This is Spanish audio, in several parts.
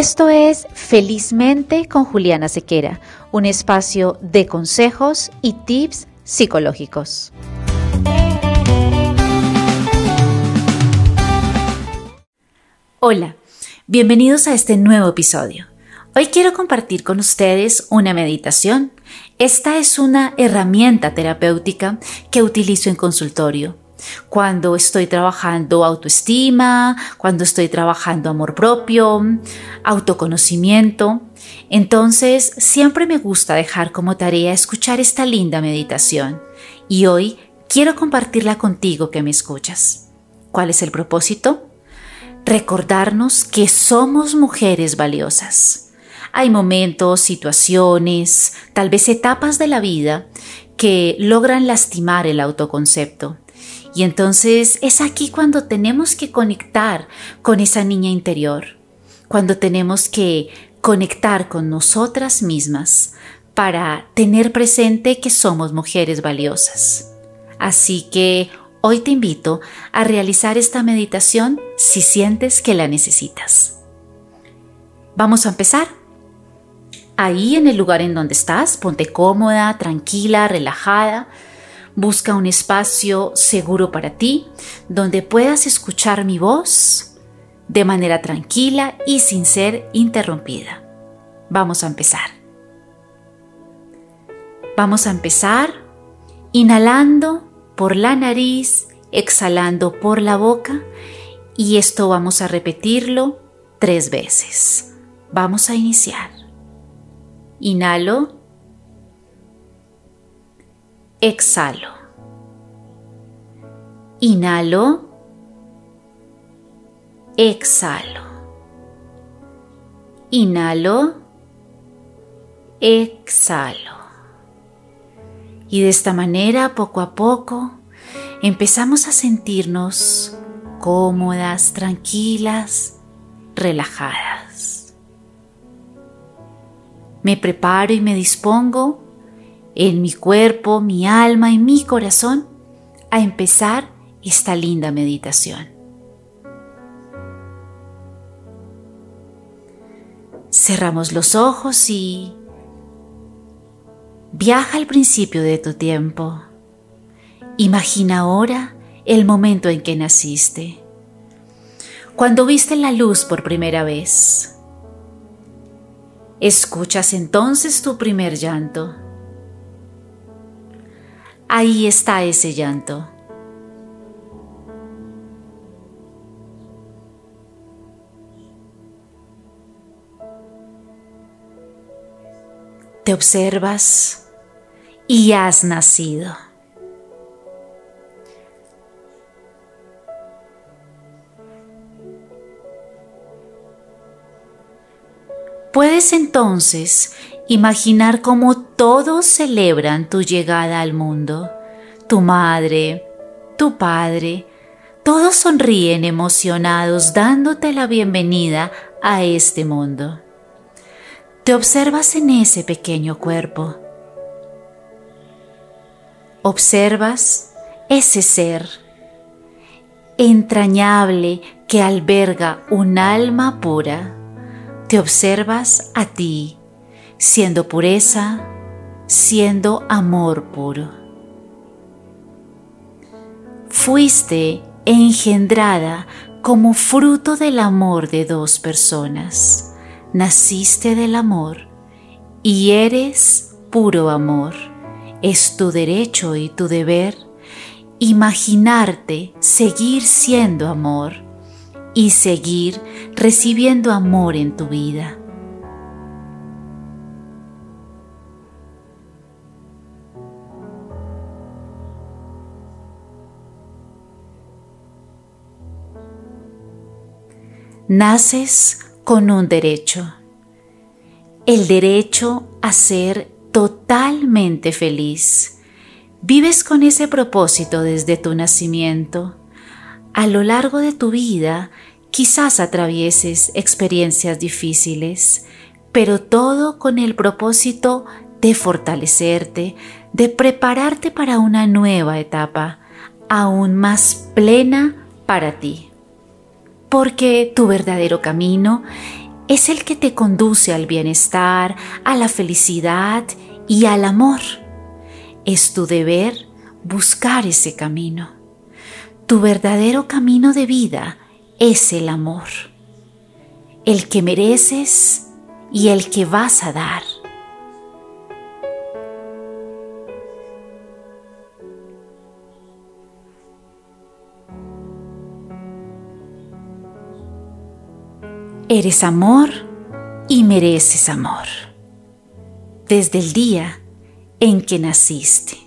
Esto es Felizmente con Juliana Sequera, un espacio de consejos y tips psicológicos. Hola, bienvenidos a este nuevo episodio. Hoy quiero compartir con ustedes una meditación. Esta es una herramienta terapéutica que utilizo en consultorio cuando estoy trabajando autoestima, cuando estoy trabajando amor propio, autoconocimiento. Entonces, siempre me gusta dejar como tarea escuchar esta linda meditación y hoy quiero compartirla contigo que me escuchas. ¿Cuál es el propósito? Recordarnos que somos mujeres valiosas. Hay momentos, situaciones, tal vez etapas de la vida que logran lastimar el autoconcepto y entonces es aquí cuando tenemos que conectar con esa niña interior, cuando tenemos que conectar con nosotras mismas para tener presente que somos mujeres valiosas. Así que hoy te invito a realizar esta meditación si sientes que la necesitas. Vamos a empezar. Ahí en el lugar en donde estás, ponte cómoda, tranquila, relajada Busca un espacio seguro para ti donde puedas escuchar mi voz de manera tranquila y sin ser interrumpida. Vamos a empezar. Vamos a empezar inhalando por la nariz, exhalando por la boca y esto vamos a repetirlo tres veces. Vamos a iniciar. Inhalo exhalo. Inhalo, exhalo. Inhalo, exhalo. Y de esta manera, poco a poco, empezamos a sentirnos cómodas, tranquilas, relajadas. Me preparo y me dispongo en mi cuerpo, mi alma y mi corazón a empezar esta linda meditación. Cerramos los ojos y viaja al principio de tu tiempo. Imagina ahora el momento en que naciste, cuando viste la luz por primera vez. Escuchas entonces tu primer llanto ahí está ese llanto. Te observas y has nacido. Puedes entonces imaginar cómo todos celebran tu llegada al mundo. Tu madre, tu padre, todos sonríen emocionados dándote la bienvenida a este mundo. Te observas en ese pequeño cuerpo. Observas ese ser entrañable que alberga un alma pura. Te observas a ti siendo pureza, siendo amor puro. Fuiste engendrada como fruto del amor de dos personas. Naciste del amor y eres puro amor. Es tu derecho y tu deber imaginarte seguir siendo amor y seguir recibiendo amor en tu vida. Naces con un derecho, el derecho a ser totalmente feliz. Vives con ese propósito desde tu nacimiento. A lo largo de tu vida quizás atravieses experiencias difíciles, pero todo con el propósito de fortalecerte, de prepararte para una nueva etapa, aún más plena para ti porque tu verdadero camino es el que te conduce al bienestar, a la felicidad y al amor. Es tu deber buscar ese camino. Tu verdadero camino de vida es el amor, el que mereces y el que vas a dar. Eres amor y mereces amor desde el día en que naciste.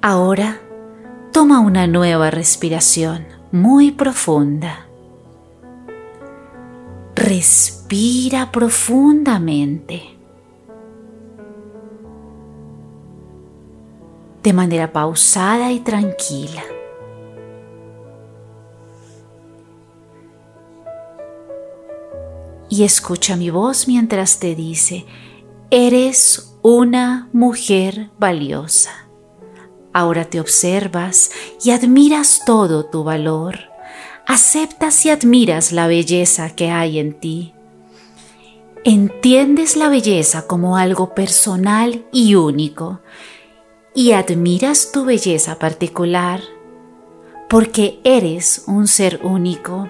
Ahora toma una nueva respiración muy profunda. Respira profundamente. Manera pausada y tranquila. Y escucha mi voz mientras te dice, eres una mujer valiosa. Ahora te observas y admiras todo tu valor. Aceptas y admiras la belleza que hay en ti. Entiendes la belleza como algo personal y único y admiras tu belleza particular, porque eres un ser único,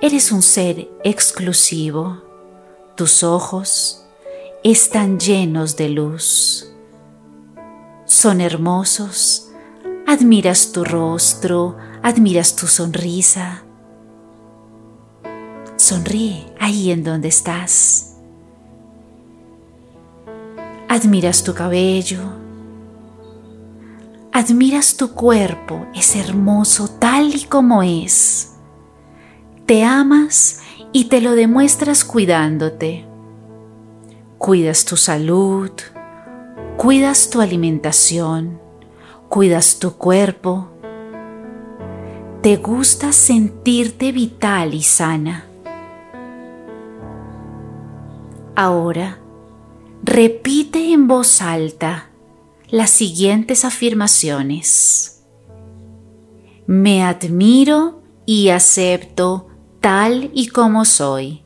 eres un ser exclusivo. Tus ojos están llenos de luz. Son hermosos. Admiras tu rostro, admiras tu sonrisa. Sonríe ahí en donde estás. Admiras tu cabello, Admiras tu cuerpo, es hermoso tal y como es. Te amas y te lo demuestras cuidándote. Cuidas tu salud, cuidas tu alimentación, cuidas tu cuerpo. Te gusta sentirte vital y sana. Ahora, repite en voz alta las siguientes afirmaciones. Me admiro y acepto tal y como soy.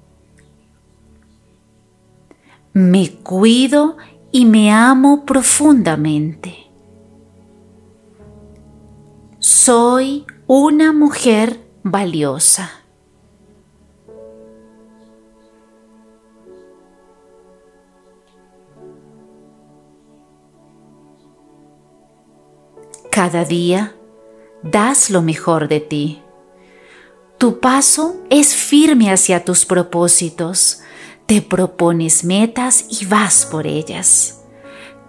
Me cuido y me amo profundamente. Soy una mujer valiosa. Cada día das lo mejor de ti. Tu paso es firme hacia tus propósitos. Te propones metas y vas por ellas.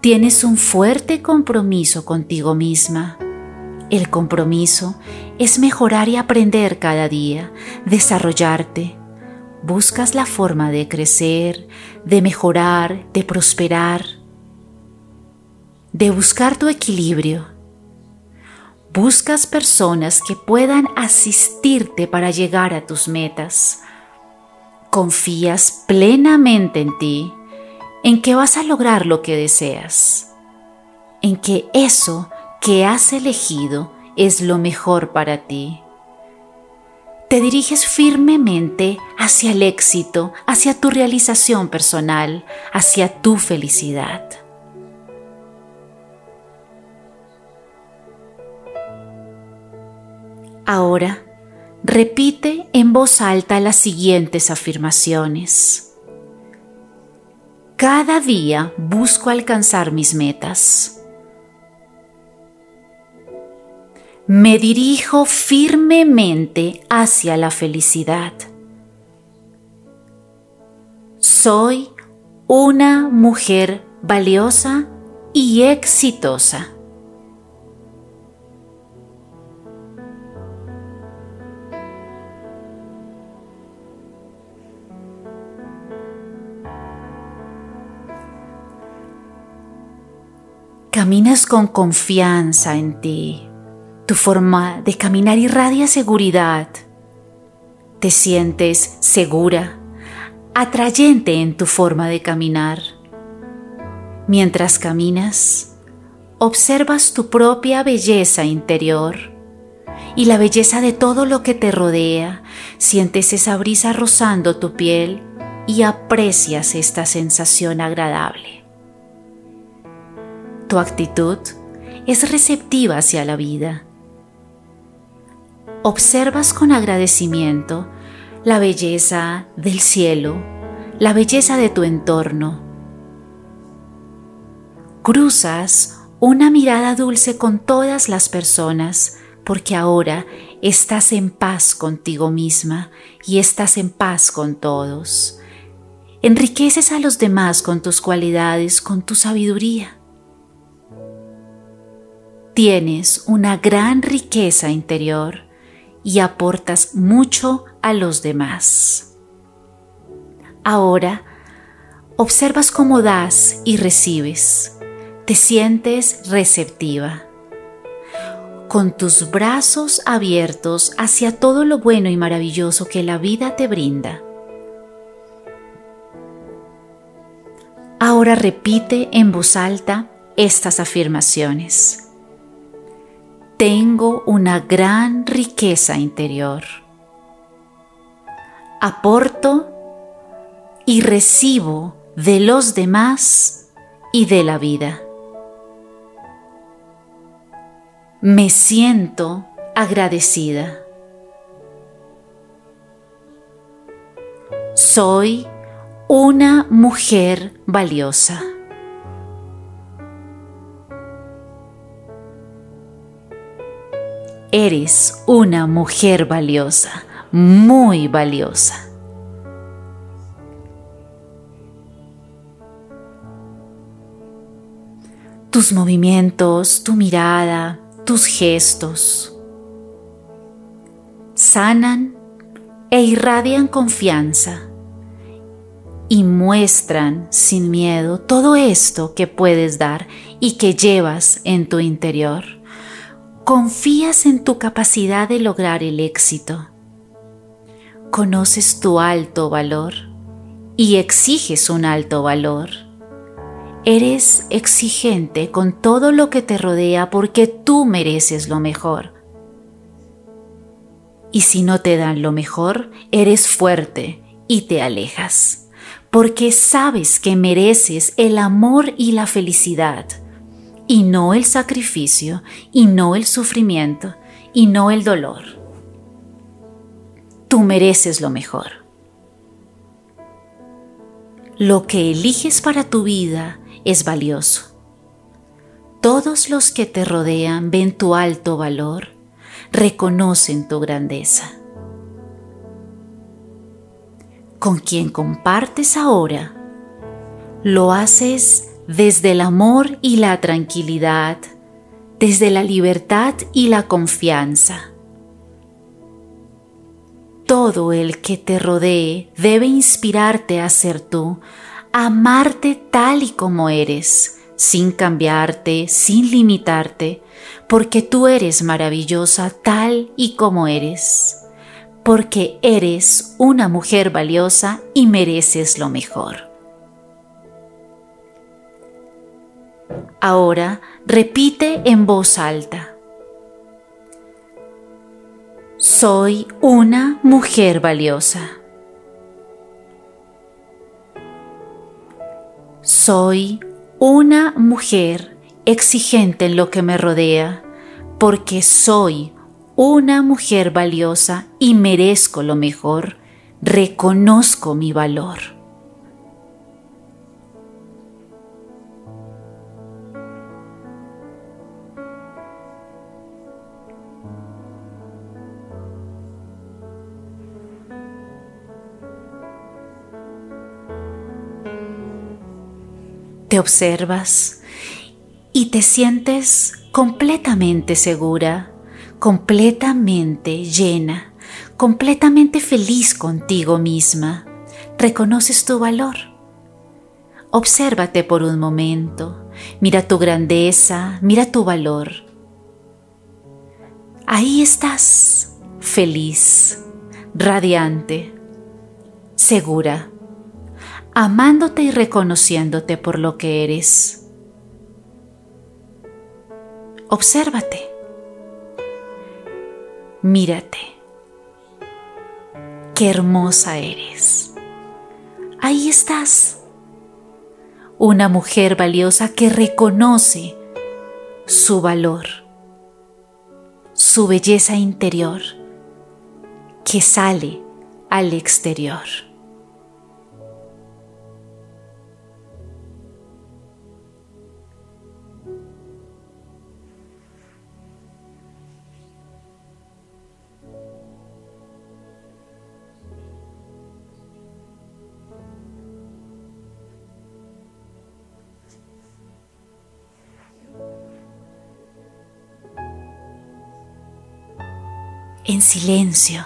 Tienes un fuerte compromiso contigo misma. El compromiso es mejorar y aprender cada día, desarrollarte. Buscas la forma de crecer, de mejorar, de prosperar, de buscar tu equilibrio Buscas personas que puedan asistirte para llegar a tus metas. Confías plenamente en ti, en que vas a lograr lo que deseas, en que eso que has elegido es lo mejor para ti. Te diriges firmemente hacia el éxito, hacia tu realización personal, hacia tu felicidad. Ahora, repite en voz alta las siguientes afirmaciones. Cada día busco alcanzar mis metas. Me dirijo firmemente hacia la felicidad. Soy una mujer valiosa y exitosa. Caminas con confianza en ti. Tu forma de caminar irradia seguridad. Te sientes segura, atrayente en tu forma de caminar. Mientras caminas, observas tu propia belleza interior y la belleza de todo lo que te rodea. Sientes esa brisa rozando tu piel y aprecias esta sensación agradable. Tu actitud es receptiva hacia la vida. Observas con agradecimiento la belleza del cielo, la belleza de tu entorno. Cruzas una mirada dulce con todas las personas porque ahora estás en paz contigo misma y estás en paz con todos. Enriqueces a los demás con tus cualidades, con tu sabiduría. Tienes una gran riqueza interior y aportas mucho a los demás. Ahora, observas cómo das y recibes. Te sientes receptiva. Con tus brazos abiertos hacia todo lo bueno y maravilloso que la vida te brinda. Ahora repite en voz alta estas afirmaciones. Tengo una gran riqueza interior. Aporto y recibo de los demás y de la vida. Me siento agradecida. Soy una mujer valiosa. Eres una mujer valiosa, muy valiosa. Tus movimientos, tu mirada, tus gestos sanan e irradian confianza y muestran sin miedo todo esto que puedes dar y que llevas en tu interior. Confías en tu capacidad de lograr el éxito. Conoces tu alto valor y exiges un alto valor. Eres exigente con todo lo que te rodea porque tú mereces lo mejor. Y si no te dan lo mejor, eres fuerte y te alejas porque sabes que mereces el amor y la felicidad, y no el sacrificio, y no el sufrimiento, y no el dolor. Tú mereces lo mejor. Lo que eliges para tu vida es valioso. Todos los que te rodean ven tu alto valor, reconocen tu grandeza con quien compartes ahora, lo haces desde el amor y la tranquilidad, desde la libertad y la confianza. Todo el que te rodee debe inspirarte a ser tú, amarte tal y como eres, sin cambiarte, sin limitarte, porque tú eres maravillosa tal y como eres porque eres una mujer valiosa y mereces lo mejor. Ahora repite en voz alta. Soy una mujer valiosa. Soy una mujer exigente en lo que me rodea, porque soy una mujer valiosa y merezco lo mejor, reconozco mi valor. Te observas y te sientes completamente segura completamente llena, completamente feliz contigo misma. Reconoces tu valor. Obsérvate por un momento, mira tu grandeza, mira tu valor. Ahí estás, feliz, radiante, segura, amándote y reconociéndote por lo que eres. Obsérvate. Mírate. Qué hermosa eres. Ahí estás. Una mujer valiosa que reconoce su valor, su belleza interior, que sale al exterior. En silencio,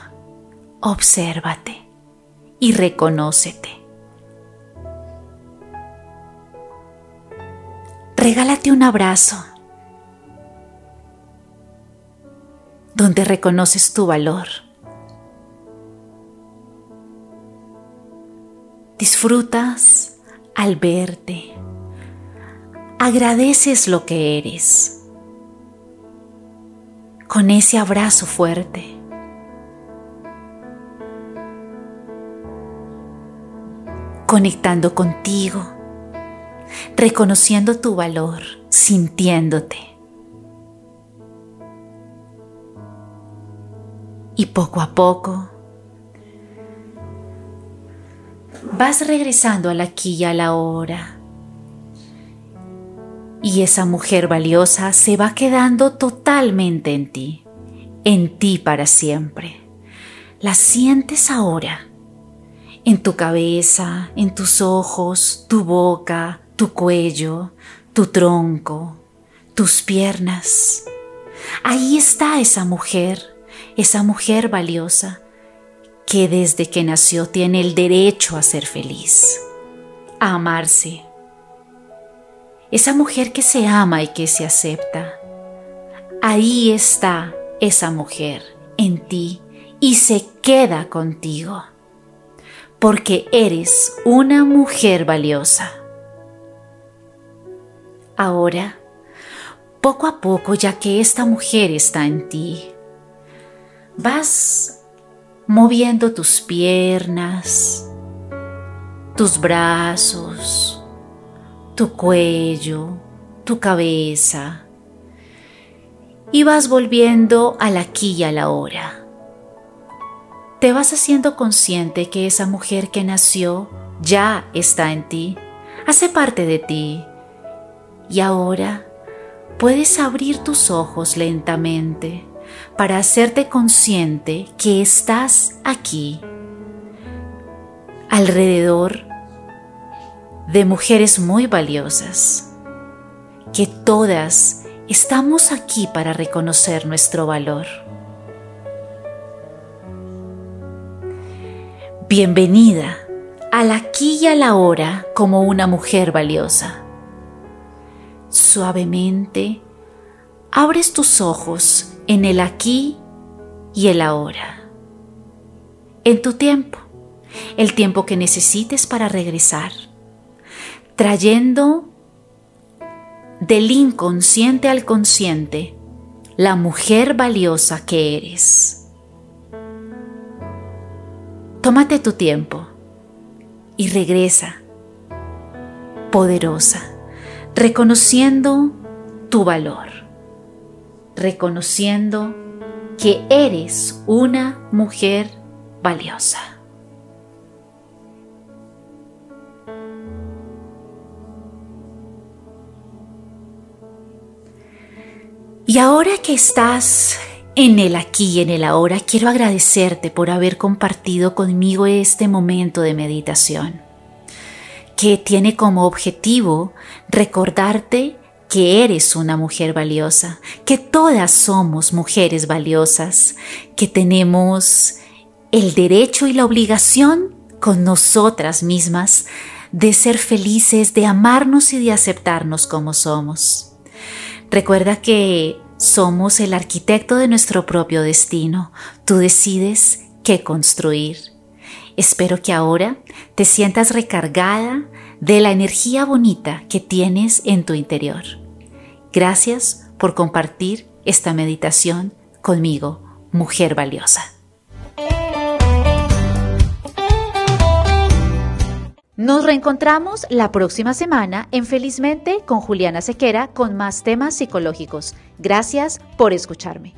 obsérvate y reconócete. Regálate un abrazo donde reconoces tu valor. Disfrutas al verte. Agradeces lo que eres con ese abrazo fuerte. Conectando contigo, reconociendo tu valor, sintiéndote. Y poco a poco vas regresando al aquí y a la hora y esa mujer valiosa se va quedando totalmente en ti, en ti para siempre. La sientes ahora, en tu cabeza, en tus ojos, tu boca, tu cuello, tu tronco, tus piernas. Ahí está esa mujer, esa mujer valiosa, que desde que nació tiene el derecho a ser feliz, a amarse esa mujer que se ama y que se acepta. Ahí está esa mujer en ti y se queda contigo, porque eres una mujer valiosa. Ahora, poco a poco, ya que esta mujer está en ti, vas moviendo tus piernas, tus brazos, tu cuello, tu cabeza y vas volviendo al aquí y a la hora. Te vas haciendo consciente que esa mujer que nació ya está en ti, hace parte de ti y ahora puedes abrir tus ojos lentamente para hacerte consciente que estás aquí, alrededor de mujeres muy valiosas, que todas estamos aquí para reconocer nuestro valor. Bienvenida al aquí y a la hora como una mujer valiosa. Suavemente abres tus ojos en el aquí y el ahora, en tu tiempo, el tiempo que necesites para regresar trayendo del inconsciente al consciente la mujer valiosa que eres. Tómate tu tiempo y regresa, poderosa, reconociendo tu valor, reconociendo que eres una mujer valiosa. Y ahora que estás en el aquí y en el ahora, quiero agradecerte por haber compartido conmigo este momento de meditación, que tiene como objetivo recordarte que eres una mujer valiosa, que todas somos mujeres valiosas, que tenemos el derecho y la obligación con nosotras mismas de ser felices, de amarnos y de aceptarnos como somos. Recuerda que somos el arquitecto de nuestro propio destino. Tú decides qué construir. Espero que ahora te sientas recargada de la energía bonita que tienes en tu interior. Gracias por compartir esta meditación conmigo, mujer valiosa. Nos reencontramos la próxima semana en Felizmente con Juliana Sequera con más temas psicológicos. Gracias por escucharme.